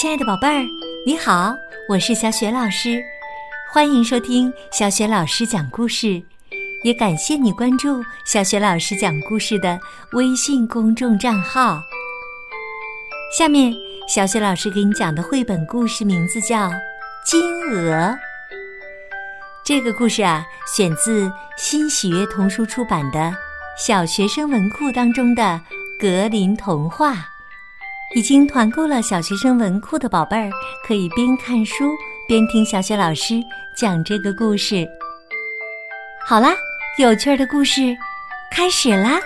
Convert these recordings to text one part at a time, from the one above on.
亲爱的宝贝儿，你好，我是小雪老师，欢迎收听小雪老师讲故事，也感谢你关注小雪老师讲故事的微信公众账号。下面，小雪老师给你讲的绘本故事名字叫《金鹅》。这个故事啊，选自新喜悦童书出版的《小学生文库》当中的格林童话。已经团购了小学生文库的宝贝儿，可以边看书边听小雪老师讲这个故事。好啦，有趣的故事开始啦！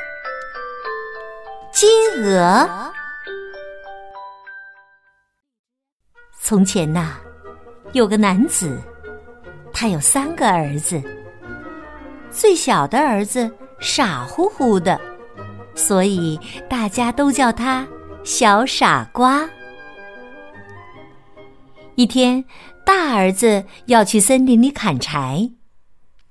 金鹅。从前呐，有个男子，他有三个儿子。最小的儿子傻乎乎的，所以大家都叫他。小傻瓜。一天，大儿子要去森林里砍柴，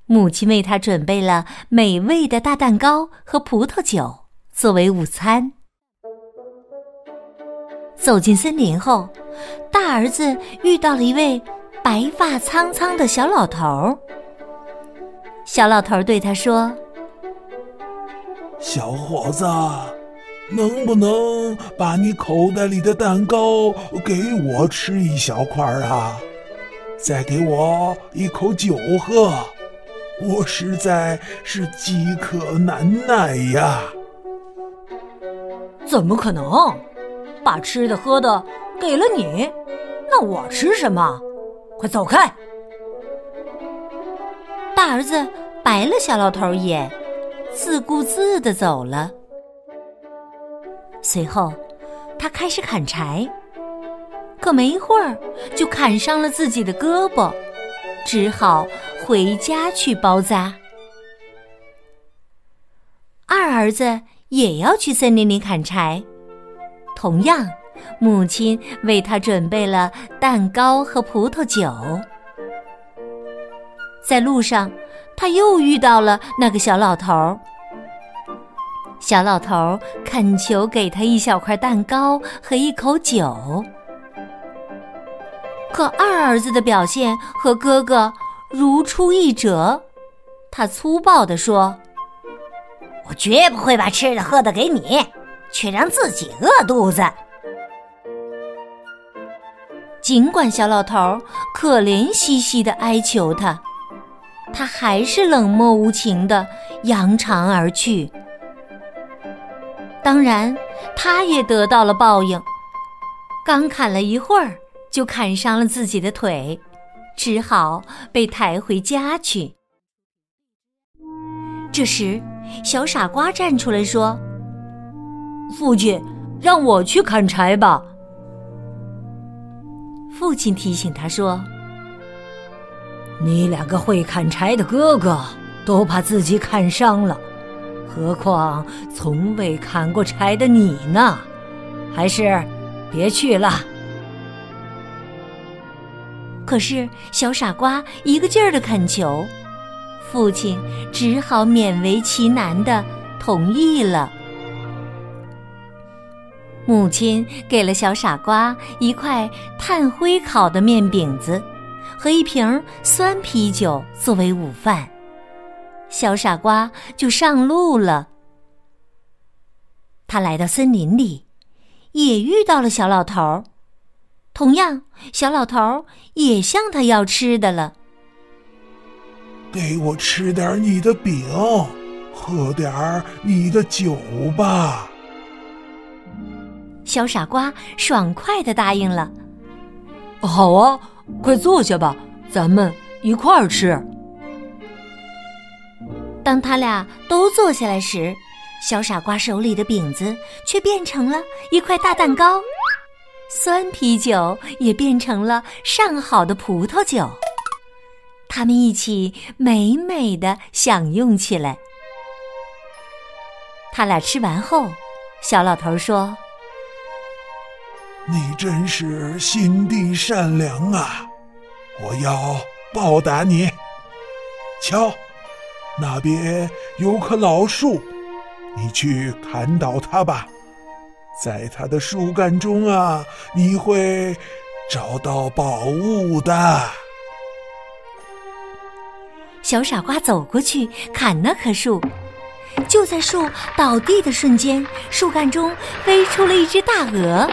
母亲为他准备了美味的大蛋糕和葡萄酒作为午餐。走进森林后，大儿子遇到了一位白发苍苍的小老头。小老头对他说：“小伙子。”能不能把你口袋里的蛋糕给我吃一小块啊？再给我一口酒喝，我实在是饥渴难耐呀！怎么可能？把吃的喝的给了你，那我吃什么？快走开！大儿子白了小老头一眼，自顾自的走了。随后，他开始砍柴，可没一会儿就砍伤了自己的胳膊，只好回家去包扎。二儿子也要去森林里砍柴，同样，母亲为他准备了蛋糕和葡萄酒。在路上，他又遇到了那个小老头儿。小老头恳求给他一小块蛋糕和一口酒，可二儿子的表现和哥哥如出一辙。他粗暴地说：“我绝不会把吃的喝的给你，却让自己饿肚子。”尽管小老头可怜兮兮的哀求他，他还是冷漠无情的扬长而去。当然，他也得到了报应。刚砍了一会儿，就砍伤了自己的腿，只好被抬回家去。这时，小傻瓜站出来说：“父亲，让我去砍柴吧。”父亲提醒他说：“你两个会砍柴的哥哥，都把自己砍伤了。”何况从未砍过柴的你呢？还是别去了。可是小傻瓜一个劲儿的恳求，父亲只好勉为其难的同意了。母亲给了小傻瓜一块炭灰烤的面饼子和一瓶酸啤酒作为午饭。小傻瓜就上路了。他来到森林里，也遇到了小老头儿。同样，小老头儿也向他要吃的了。给我吃点你的饼，喝点儿你的酒吧。小傻瓜爽快的答应了。好啊，快坐下吧，咱们一块儿吃。当他俩都坐下来时，小傻瓜手里的饼子却变成了一块大蛋糕，酸啤酒也变成了上好的葡萄酒。他们一起美美的享用起来。他俩吃完后，小老头说：“你真是心地善良啊！我要报答你。瞧。”那边有棵老树，你去砍倒它吧。在它的树干中啊，你会找到宝物的。小傻瓜走过去砍那棵树，就在树倒地的瞬间，树干中飞出了一只大鹅，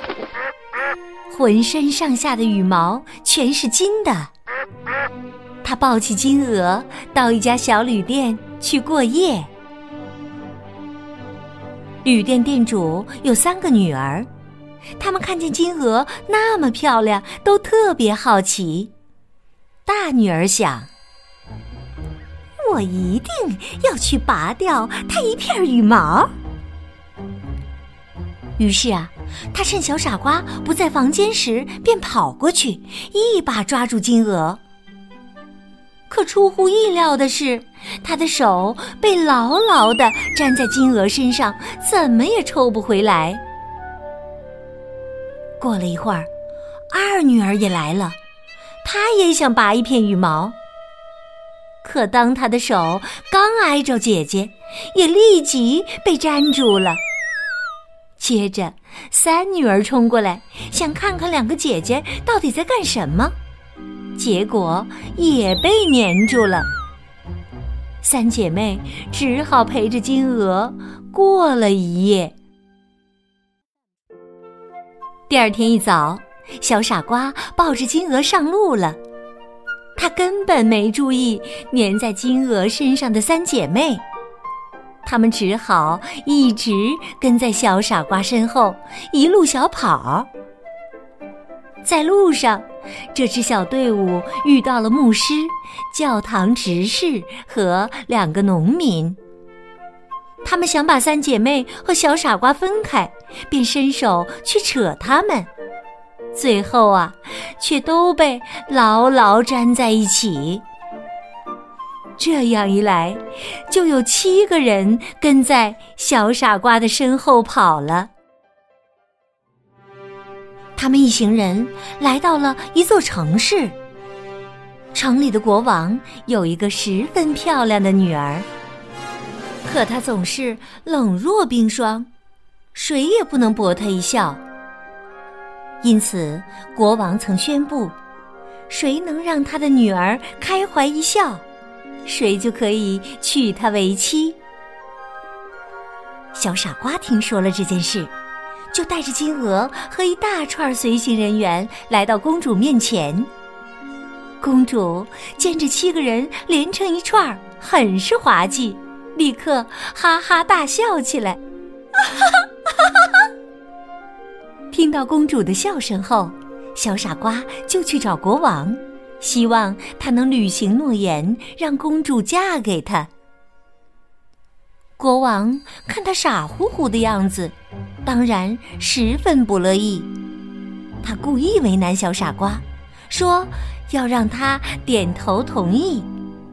浑身上下的羽毛全是金的。他抱起金鹅到一家小旅店去过夜。旅店店主有三个女儿，他们看见金鹅那么漂亮，都特别好奇。大女儿想：“我一定要去拔掉它一片羽毛。”于是啊，他趁小傻瓜不在房间时，便跑过去，一把抓住金鹅。可出乎意料的是，他的手被牢牢的粘在金鹅身上，怎么也抽不回来。过了一会儿，二女儿也来了，她也想拔一片羽毛。可当她的手刚挨着姐姐，也立即被粘住了。接着，三女儿冲过来，想看看两个姐姐到底在干什么。结果也被粘住了，三姐妹只好陪着金鹅过了一夜。第二天一早，小傻瓜抱着金鹅上路了，他根本没注意粘在金鹅身上的三姐妹，他们只好一直跟在小傻瓜身后，一路小跑。在路上，这支小队伍遇到了牧师、教堂执事和两个农民。他们想把三姐妹和小傻瓜分开，便伸手去扯他们，最后啊，却都被牢牢粘在一起。这样一来，就有七个人跟在小傻瓜的身后跑了。他们一行人来到了一座城市。城里的国王有一个十分漂亮的女儿，可她总是冷若冰霜，谁也不能博她一笑。因此，国王曾宣布，谁能让他的女儿开怀一笑，谁就可以娶她为妻。小傻瓜听说了这件事。就带着金鹅和一大串随行人员来到公主面前。公主见这七个人连成一串，很是滑稽，立刻哈哈大笑起来。听到公主的笑声后，小傻瓜就去找国王，希望他能履行诺言，让公主嫁给他。国王看他傻乎乎的样子。当然十分不乐意，他故意为难小傻瓜，说要让他点头同意，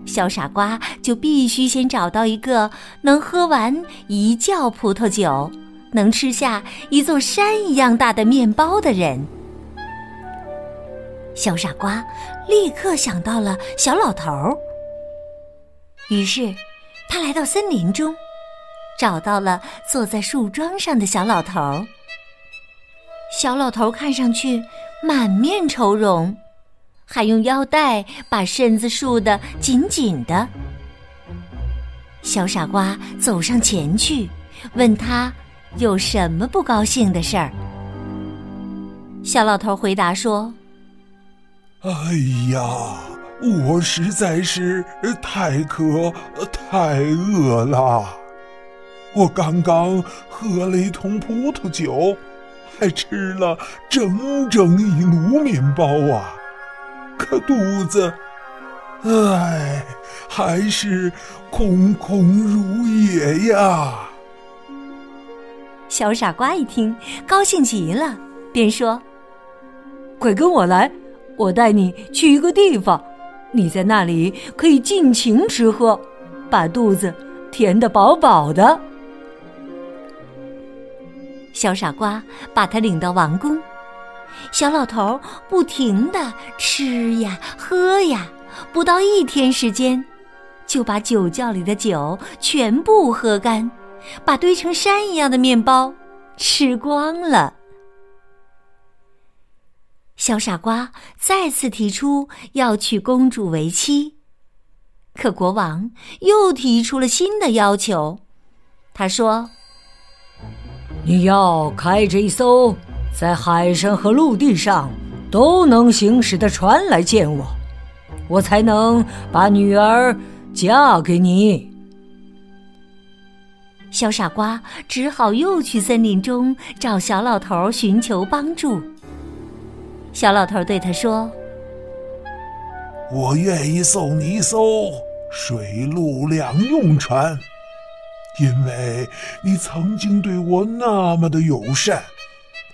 小傻瓜就必须先找到一个能喝完一窖葡萄酒、能吃下一座山一样大的面包的人。小傻瓜立刻想到了小老头儿，于是他来到森林中。找到了坐在树桩上的小老头儿。小老头看上去满面愁容，还用腰带把身子束得紧紧的。小傻瓜走上前去，问他有什么不高兴的事儿。小老头回答说：“哎呀，我实在是太渴、太饿了。”我刚刚喝了一桶葡萄酒，还吃了整整一炉面包啊！可肚子，唉，还是空空如也呀。小傻瓜一听，高兴极了，便说：“快跟我来，我带你去一个地方，你在那里可以尽情吃喝，把肚子填得饱饱的。”小傻瓜把他领到王宫，小老头不停的吃呀喝呀，不到一天时间，就把酒窖里的酒全部喝干，把堆成山一样的面包吃光了。小傻瓜再次提出要娶公主为妻，可国王又提出了新的要求。他说：“你要开着一艘在海上和陆地上都能行驶的船来见我，我才能把女儿嫁给你。”小傻瓜只好又去森林中找小老头寻求帮助。小老头对他说：“我愿意送你一艘水陆两用船，因为你曾经对我那么的友善，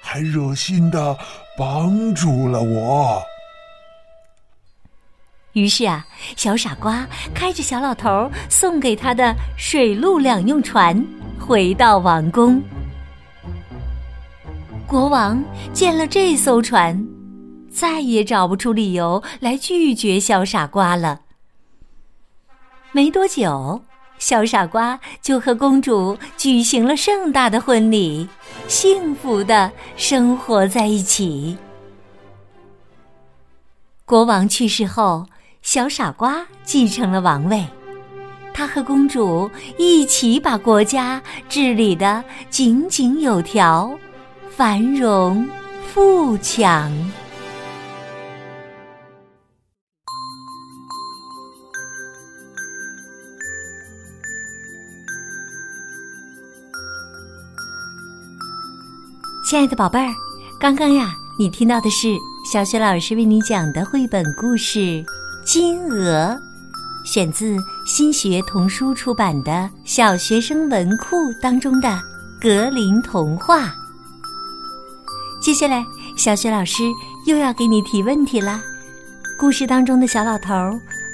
还热心的帮助了我。”于是啊，小傻瓜开着小老头送给他的水陆两用船，回到王宫。国王见了这艘船。再也找不出理由来拒绝小傻瓜了。没多久，小傻瓜就和公主举行了盛大的婚礼，幸福的生活在一起。国王去世后，小傻瓜继承了王位，他和公主一起把国家治理的井井有条，繁荣富强。亲爱的宝贝儿，刚刚呀，你听到的是小雪老师为你讲的绘本故事《金鹅》，选自新学童书出版的《小学生文库》当中的格林童话。接下来，小雪老师又要给你提问题了：故事当中的小老头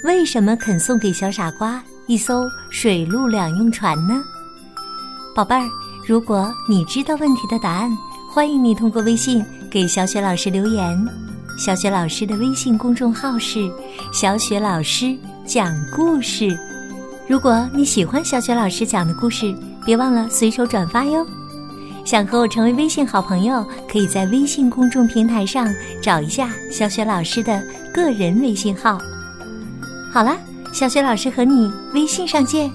为什么肯送给小傻瓜一艘水陆两用船呢？宝贝儿，如果你知道问题的答案，欢迎你通过微信给小雪老师留言，小雪老师的微信公众号是“小雪老师讲故事”。如果你喜欢小雪老师讲的故事，别忘了随手转发哟。想和我成为微信好朋友，可以在微信公众平台上找一下小雪老师的个人微信号。好了，小雪老师和你微信上见。